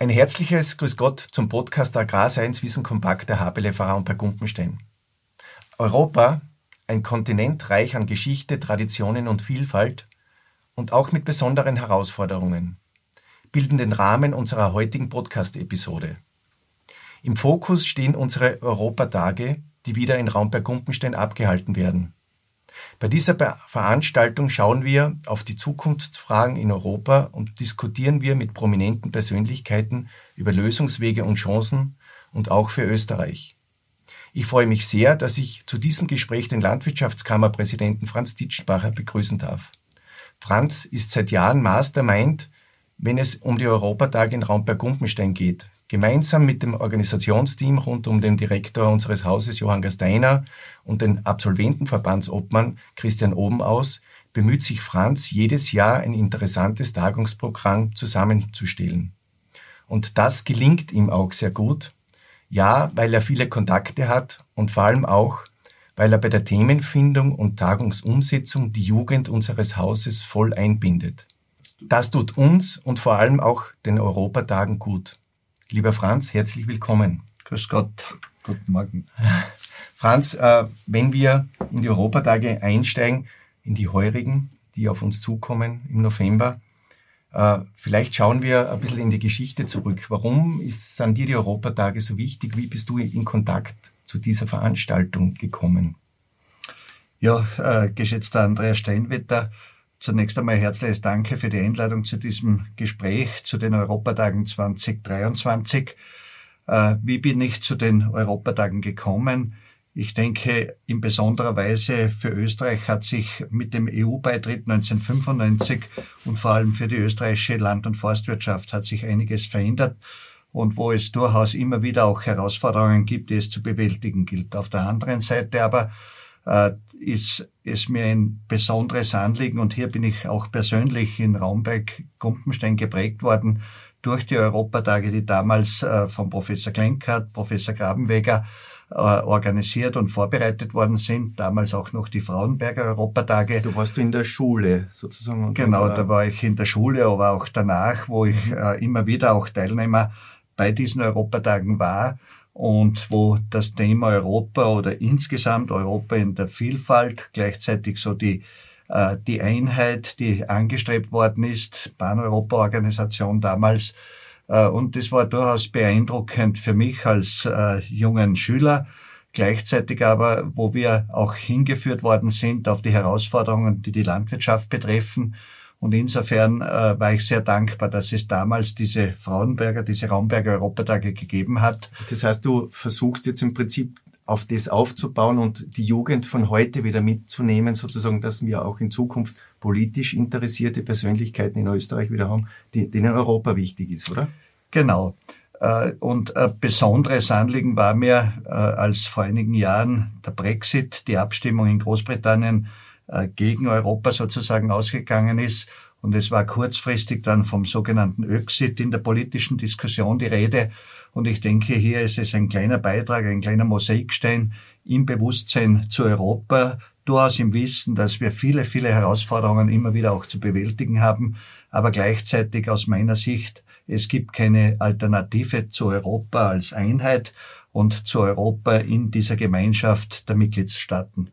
Ein herzliches Grüß Gott zum Podcast Agrarscience Wissen Kompakt der Habele und bei Gumpenstein. Europa, ein Kontinent reich an Geschichte, Traditionen und Vielfalt und auch mit besonderen Herausforderungen, bilden den Rahmen unserer heutigen Podcast-Episode. Im Fokus stehen unsere Europatage, die wieder in Raum bei Gumpenstein abgehalten werden. Bei dieser Veranstaltung schauen wir auf die Zukunftsfragen in Europa und diskutieren wir mit prominenten Persönlichkeiten über Lösungswege und Chancen und auch für Österreich. Ich freue mich sehr, dass ich zu diesem Gespräch den Landwirtschaftskammerpräsidenten Franz Ditschbacher begrüßen darf. Franz ist seit Jahren Mastermind, wenn es um die Europatage in Raumberg-Gumpenstein geht. Gemeinsam mit dem Organisationsteam rund um den Direktor unseres Hauses Johann Gasteiner und den Absolventenverbandsobmann Christian Obenaus bemüht sich Franz jedes Jahr ein interessantes Tagungsprogramm zusammenzustellen. Und das gelingt ihm auch sehr gut. Ja, weil er viele Kontakte hat und vor allem auch, weil er bei der Themenfindung und Tagungsumsetzung die Jugend unseres Hauses voll einbindet. Das tut uns und vor allem auch den Europatagen gut. Lieber Franz, herzlich willkommen. Grüß Gott. Guten Morgen. Franz, äh, wenn wir in die Europatage einsteigen, in die heurigen, die auf uns zukommen im November, äh, vielleicht schauen wir ein bisschen in die Geschichte zurück. Warum ist, sind dir die Europatage so wichtig? Wie bist du in Kontakt zu dieser Veranstaltung gekommen? Ja, äh, geschätzter Andreas Steinwetter, Zunächst einmal herzliches Danke für die Einladung zu diesem Gespräch zu den Europatagen 2023. Äh, wie bin ich zu den Europatagen gekommen? Ich denke, in besonderer Weise für Österreich hat sich mit dem EU-Beitritt 1995 und vor allem für die österreichische Land- und Forstwirtschaft hat sich einiges verändert und wo es durchaus immer wieder auch Herausforderungen gibt, die es zu bewältigen gilt. Auf der anderen Seite aber äh, ist es mir ein besonderes Anliegen und hier bin ich auch persönlich in Raumberg-Gumpenstein geprägt worden durch die Europatage, die damals äh, von Professor Klenkert, Professor Grabenweger äh, organisiert und vorbereitet worden sind. Damals auch noch die Frauenberger Europatage. Du warst in der Schule sozusagen. Genau, da war ich in der Schule, aber auch danach, wo ich mhm. äh, immer wieder auch Teilnehmer bei diesen Europatagen war und wo das Thema Europa oder insgesamt Europa in der Vielfalt gleichzeitig so die äh, die Einheit, die angestrebt worden ist, Pan-Europa-Organisation damals. Äh, und das war durchaus beeindruckend für mich als äh, jungen Schüler. Gleichzeitig aber, wo wir auch hingeführt worden sind auf die Herausforderungen, die die Landwirtschaft betreffen, und insofern äh, war ich sehr dankbar, dass es damals diese Frauenberger, diese Raumberger Europatage gegeben hat. Das heißt, du versuchst jetzt im Prinzip auf das aufzubauen und die Jugend von heute wieder mitzunehmen, sozusagen, dass wir auch in Zukunft politisch interessierte Persönlichkeiten in Österreich wieder haben, die, denen Europa wichtig ist, oder? Genau. Äh, und ein besonderes Anliegen war mir, äh, als vor einigen Jahren der Brexit, die Abstimmung in Großbritannien gegen Europa sozusagen ausgegangen ist. Und es war kurzfristig dann vom sogenannten Öxit in der politischen Diskussion die Rede. Und ich denke, hier ist es ein kleiner Beitrag, ein kleiner Mosaikstein im Bewusstsein zu Europa, durchaus im Wissen, dass wir viele, viele Herausforderungen immer wieder auch zu bewältigen haben, aber gleichzeitig aus meiner Sicht, es gibt keine Alternative zu Europa als Einheit und zu Europa in dieser Gemeinschaft der Mitgliedstaaten.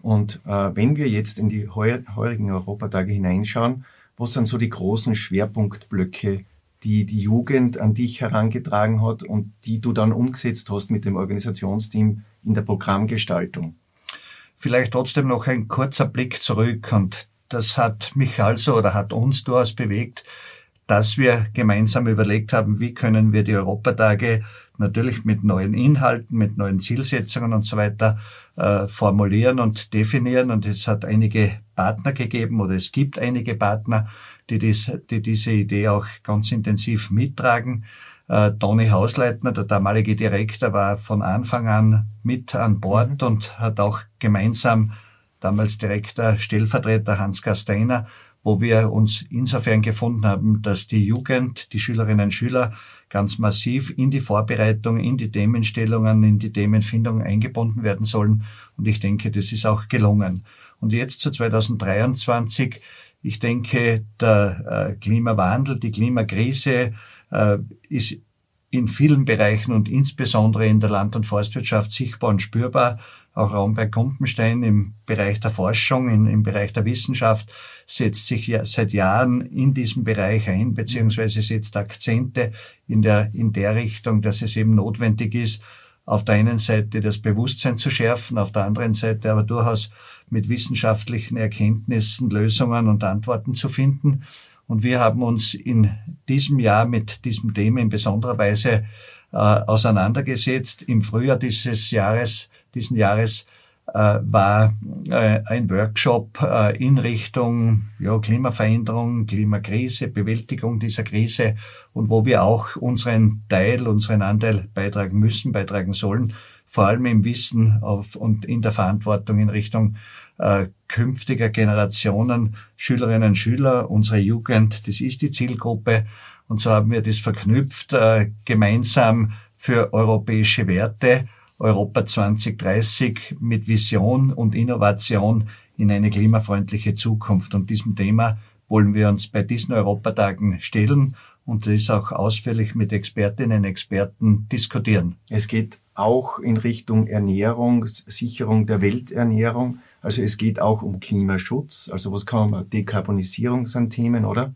Und äh, wenn wir jetzt in die heu heurigen Europatage hineinschauen, wo sind so die großen Schwerpunktblöcke, die die Jugend an dich herangetragen hat und die du dann umgesetzt hast mit dem Organisationsteam in der Programmgestaltung? Vielleicht trotzdem noch ein kurzer Blick zurück und das hat mich also oder hat uns durchaus bewegt, dass wir gemeinsam überlegt haben, wie können wir die Europatage natürlich mit neuen Inhalten, mit neuen Zielsetzungen und so weiter äh, formulieren und definieren. Und es hat einige Partner gegeben oder es gibt einige Partner, die, dies, die diese Idee auch ganz intensiv mittragen. Äh, Toni Hausleitner, der damalige Direktor, war von Anfang an mit an Bord mhm. und hat auch gemeinsam damals Direktor, Stellvertreter Hans Gasteiner, wo wir uns insofern gefunden haben, dass die Jugend, die Schülerinnen und Schüler ganz massiv in die Vorbereitung, in die Themenstellungen, in die Themenfindung eingebunden werden sollen. Und ich denke, das ist auch gelungen. Und jetzt zu 2023, ich denke, der äh, Klimawandel, die Klimakrise äh, ist in vielen Bereichen und insbesondere in der Land- und Forstwirtschaft sichtbar und spürbar. Auch Raum bei Kumpenstein im Bereich der Forschung, in, im Bereich der Wissenschaft setzt sich ja seit Jahren in diesem Bereich ein, beziehungsweise setzt Akzente in der, in der Richtung, dass es eben notwendig ist, auf der einen Seite das Bewusstsein zu schärfen, auf der anderen Seite aber durchaus mit wissenschaftlichen Erkenntnissen Lösungen und Antworten zu finden. Und wir haben uns in diesem Jahr mit diesem Thema in besonderer Weise äh, auseinandergesetzt. Im Frühjahr dieses Jahres, diesen Jahres äh, war äh, ein Workshop äh, in Richtung ja, Klimaveränderung, Klimakrise, Bewältigung dieser Krise und wo wir auch unseren Teil, unseren Anteil beitragen müssen, beitragen sollen, vor allem im Wissen auf, und in der Verantwortung in Richtung äh, künftiger Generationen, Schülerinnen und Schüler, unsere Jugend, das ist die Zielgruppe. Und so haben wir das verknüpft, äh, gemeinsam für europäische Werte, Europa 2030 mit Vision und Innovation in eine klimafreundliche Zukunft. Und diesem Thema wollen wir uns bei diesen Europatagen stellen und das auch ausführlich mit Expertinnen und Experten diskutieren. Es geht auch in Richtung Ernährung, Sicherung der Welternährung. Also es geht auch um Klimaschutz. Also was kann man, Dekarbonisierung sind Themen, oder?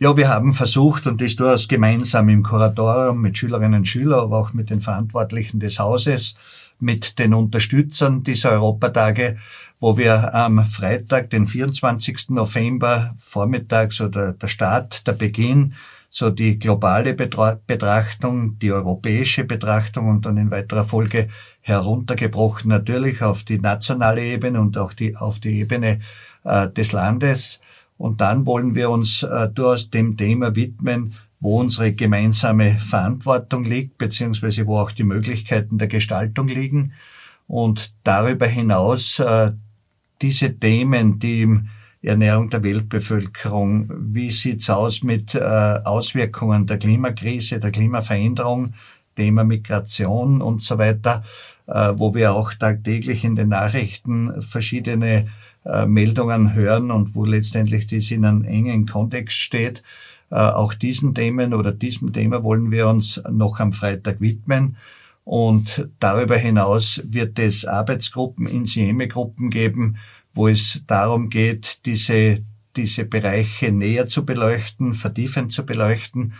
Ja, wir haben versucht und das durchaus gemeinsam im Kuratorium mit Schülerinnen und Schülern, aber auch mit den Verantwortlichen des Hauses, mit den Unterstützern dieser Europatage, wo wir am Freitag, den 24. November, vormittags oder der Start, der Beginn, so die globale Betrachtung, die europäische Betrachtung und dann in weiterer Folge heruntergebrochen natürlich auf die nationale Ebene und auch die, auf die Ebene äh, des Landes und dann wollen wir uns äh, durchaus dem Thema widmen, wo unsere gemeinsame Verantwortung liegt, beziehungsweise wo auch die Möglichkeiten der Gestaltung liegen. Und darüber hinaus äh, diese Themen, die im Ernährung der Weltbevölkerung, wie sieht's aus mit äh, Auswirkungen der Klimakrise, der Klimaveränderung, Thema Migration und so weiter, äh, wo wir auch tagtäglich in den Nachrichten verschiedene Meldungen hören und wo letztendlich das in einem engen Kontext steht. Äh, auch diesen Themen oder diesem Thema wollen wir uns noch am Freitag widmen. Und darüber hinaus wird es Arbeitsgruppen, Insieme-Gruppen geben, wo es darum geht, diese, diese Bereiche näher zu beleuchten, vertiefend zu beleuchten,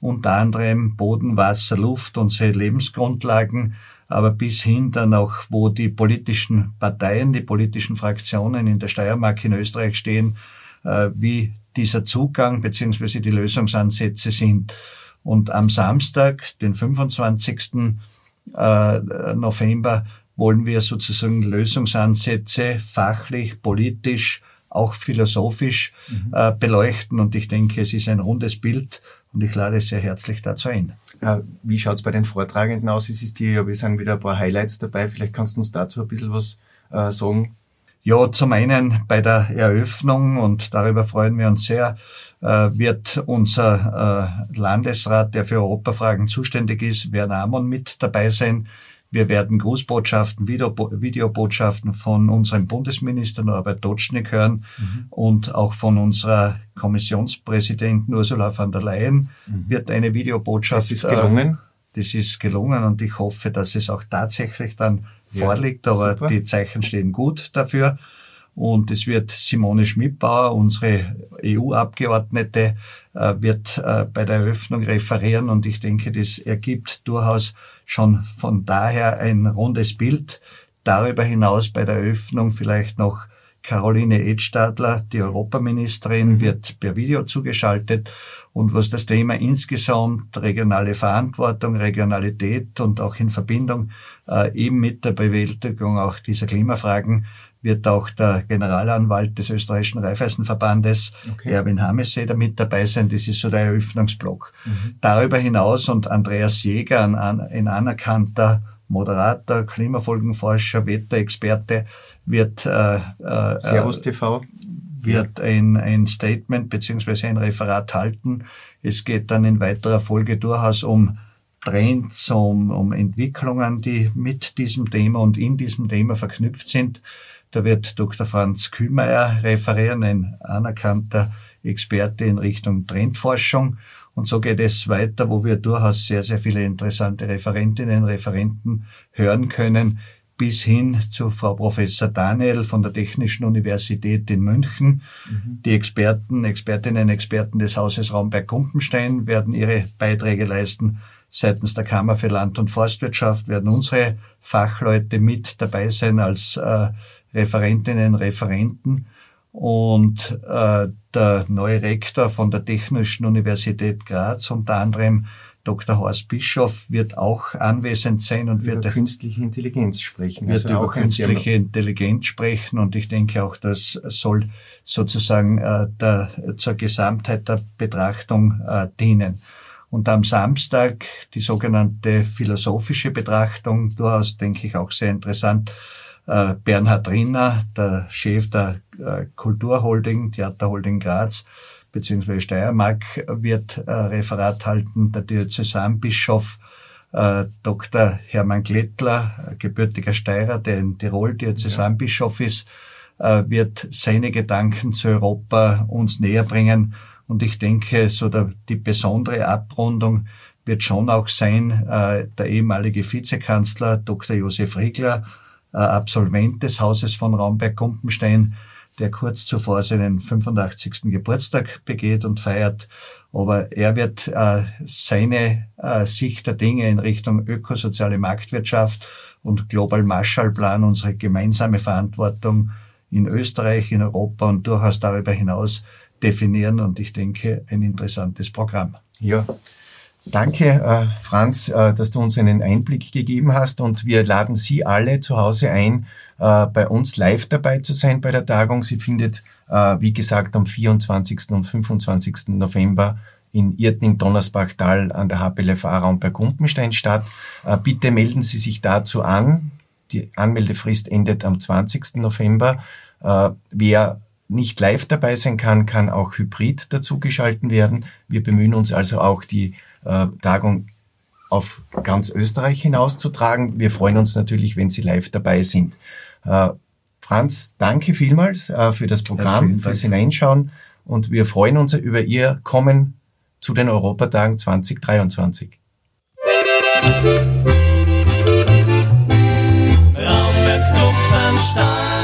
unter anderem Boden, Wasser, Luft, unsere Lebensgrundlagen, aber bis hin dann auch, wo die politischen Parteien, die politischen Fraktionen in der Steiermark in Österreich stehen, äh, wie dieser Zugang beziehungsweise die Lösungsansätze sind. Und am Samstag, den 25. Äh, November, wollen wir sozusagen Lösungsansätze fachlich, politisch, auch philosophisch mhm. äh, beleuchten. Und ich denke, es ist ein rundes Bild und ich lade sehr herzlich dazu ein. Ja, wie schaut's bei den Vortragenden aus? Es ist hier, ja, wir sagen wieder ein paar Highlights dabei. Vielleicht kannst du uns dazu ein bisschen was äh, sagen. Ja, zum einen bei der Eröffnung, und darüber freuen wir uns sehr, äh, wird unser äh, Landesrat, der für Europafragen zuständig ist, Werner Amon, mit dabei sein. Wir werden Grußbotschaften, Videobotschaften von unserem Bundesminister Norbert Dotschnik hören mhm. und auch von unserer Kommissionspräsidentin Ursula von der Leyen mhm. wird eine Videobotschaft. Das ist gelungen. Äh, das ist gelungen und ich hoffe, dass es auch tatsächlich dann ja, vorliegt, aber super. die Zeichen stehen gut dafür. Und es wird Simone Schmidbauer, unsere EU-Abgeordnete, äh, wird äh, bei der Eröffnung referieren und ich denke, das ergibt durchaus schon von daher ein rundes Bild. Darüber hinaus bei der Eröffnung vielleicht noch Caroline Edstadler, die Europaministerin, mhm. wird per Video zugeschaltet. Und was das Thema insgesamt regionale Verantwortung, Regionalität und auch in Verbindung äh, eben mit der Bewältigung auch dieser Klimafragen wird auch der Generalanwalt des österreichischen Raiffeisenverbandes, okay. Erwin Hamesseder, mit dabei sein. Das ist so der Eröffnungsblock. Mhm. Darüber hinaus und Andreas Jäger, ein, ein anerkannter Moderator, Klimafolgenforscher, Wetterexperte, wird äh, äh, Servus TV wird ein, ein Statement beziehungsweise ein Referat halten. Es geht dann in weiterer Folge durchaus um Trends, um, um Entwicklungen, die mit diesem Thema und in diesem Thema verknüpft sind. Da wird Dr. Franz Kühlmeier referieren, ein anerkannter Experte in Richtung Trendforschung. Und so geht es weiter, wo wir durchaus sehr, sehr viele interessante Referentinnen und Referenten hören können, bis hin zu Frau Professor Daniel von der Technischen Universität in München. Mhm. Die Experten, Expertinnen, Experten des Hauses Raumberg-Gumpenstein werden ihre Beiträge leisten. Seitens der Kammer für Land- und Forstwirtschaft werden unsere Fachleute mit dabei sein als äh, Referentinnen, Referenten. Und äh, der neue Rektor von der Technischen Universität Graz, unter anderem Dr. Horst Bischof wird auch anwesend sein und wird über künstliche Intelligenz sprechen. Wird also über künstliche Intelligenz sprechen und ich denke auch, das soll sozusagen äh, der, zur Gesamtheit der Betrachtung äh, dienen. Und am Samstag die sogenannte philosophische Betrachtung, durchaus denke ich auch sehr interessant. Äh, Bernhard Rinner, der Chef der äh, Kulturholding, Theaterholding Graz, beziehungsweise Steiermark wird äh, Referat halten, der Diözesanbischof äh, Dr. Hermann Glettler, gebürtiger Steirer, der in Tirol Diözesanbischof ist, äh, wird seine Gedanken zu Europa uns näher bringen. Und ich denke, so der, die besondere Abrundung wird schon auch sein, äh, der ehemalige Vizekanzler Dr. Josef Riegler, Absolvent des Hauses von Raumberg-Gumpenstein, der kurz zuvor seinen 85. Geburtstag begeht und feiert. Aber er wird äh, seine äh, Sicht der Dinge in Richtung ökosoziale Marktwirtschaft und Global Marshall Plan, unsere gemeinsame Verantwortung in Österreich, in Europa und durchaus darüber hinaus definieren. Und ich denke, ein interessantes Programm. Ja, Danke, äh, Franz, äh, dass du uns einen Einblick gegeben hast und wir laden Sie alle zu Hause ein, äh, bei uns live dabei zu sein bei der Tagung. Sie findet, wie gesagt, am 24. und 25. November in Irtning-Donnersbachtal an der HPLFA Raum bei Gumpenstein statt. Bitte melden Sie sich dazu an. Die Anmeldefrist endet am 20. November. Wer nicht live dabei sein kann, kann auch hybrid dazugeschalten werden. Wir bemühen uns also auch die äh, Tagung auf ganz Österreich hinauszutragen. Wir freuen uns natürlich, wenn Sie live dabei sind. Äh, Franz, danke vielmals äh, für das Programm, fürs Hineinschauen und wir freuen uns über Ihr Kommen zu den Europatagen 2023. Raumberg,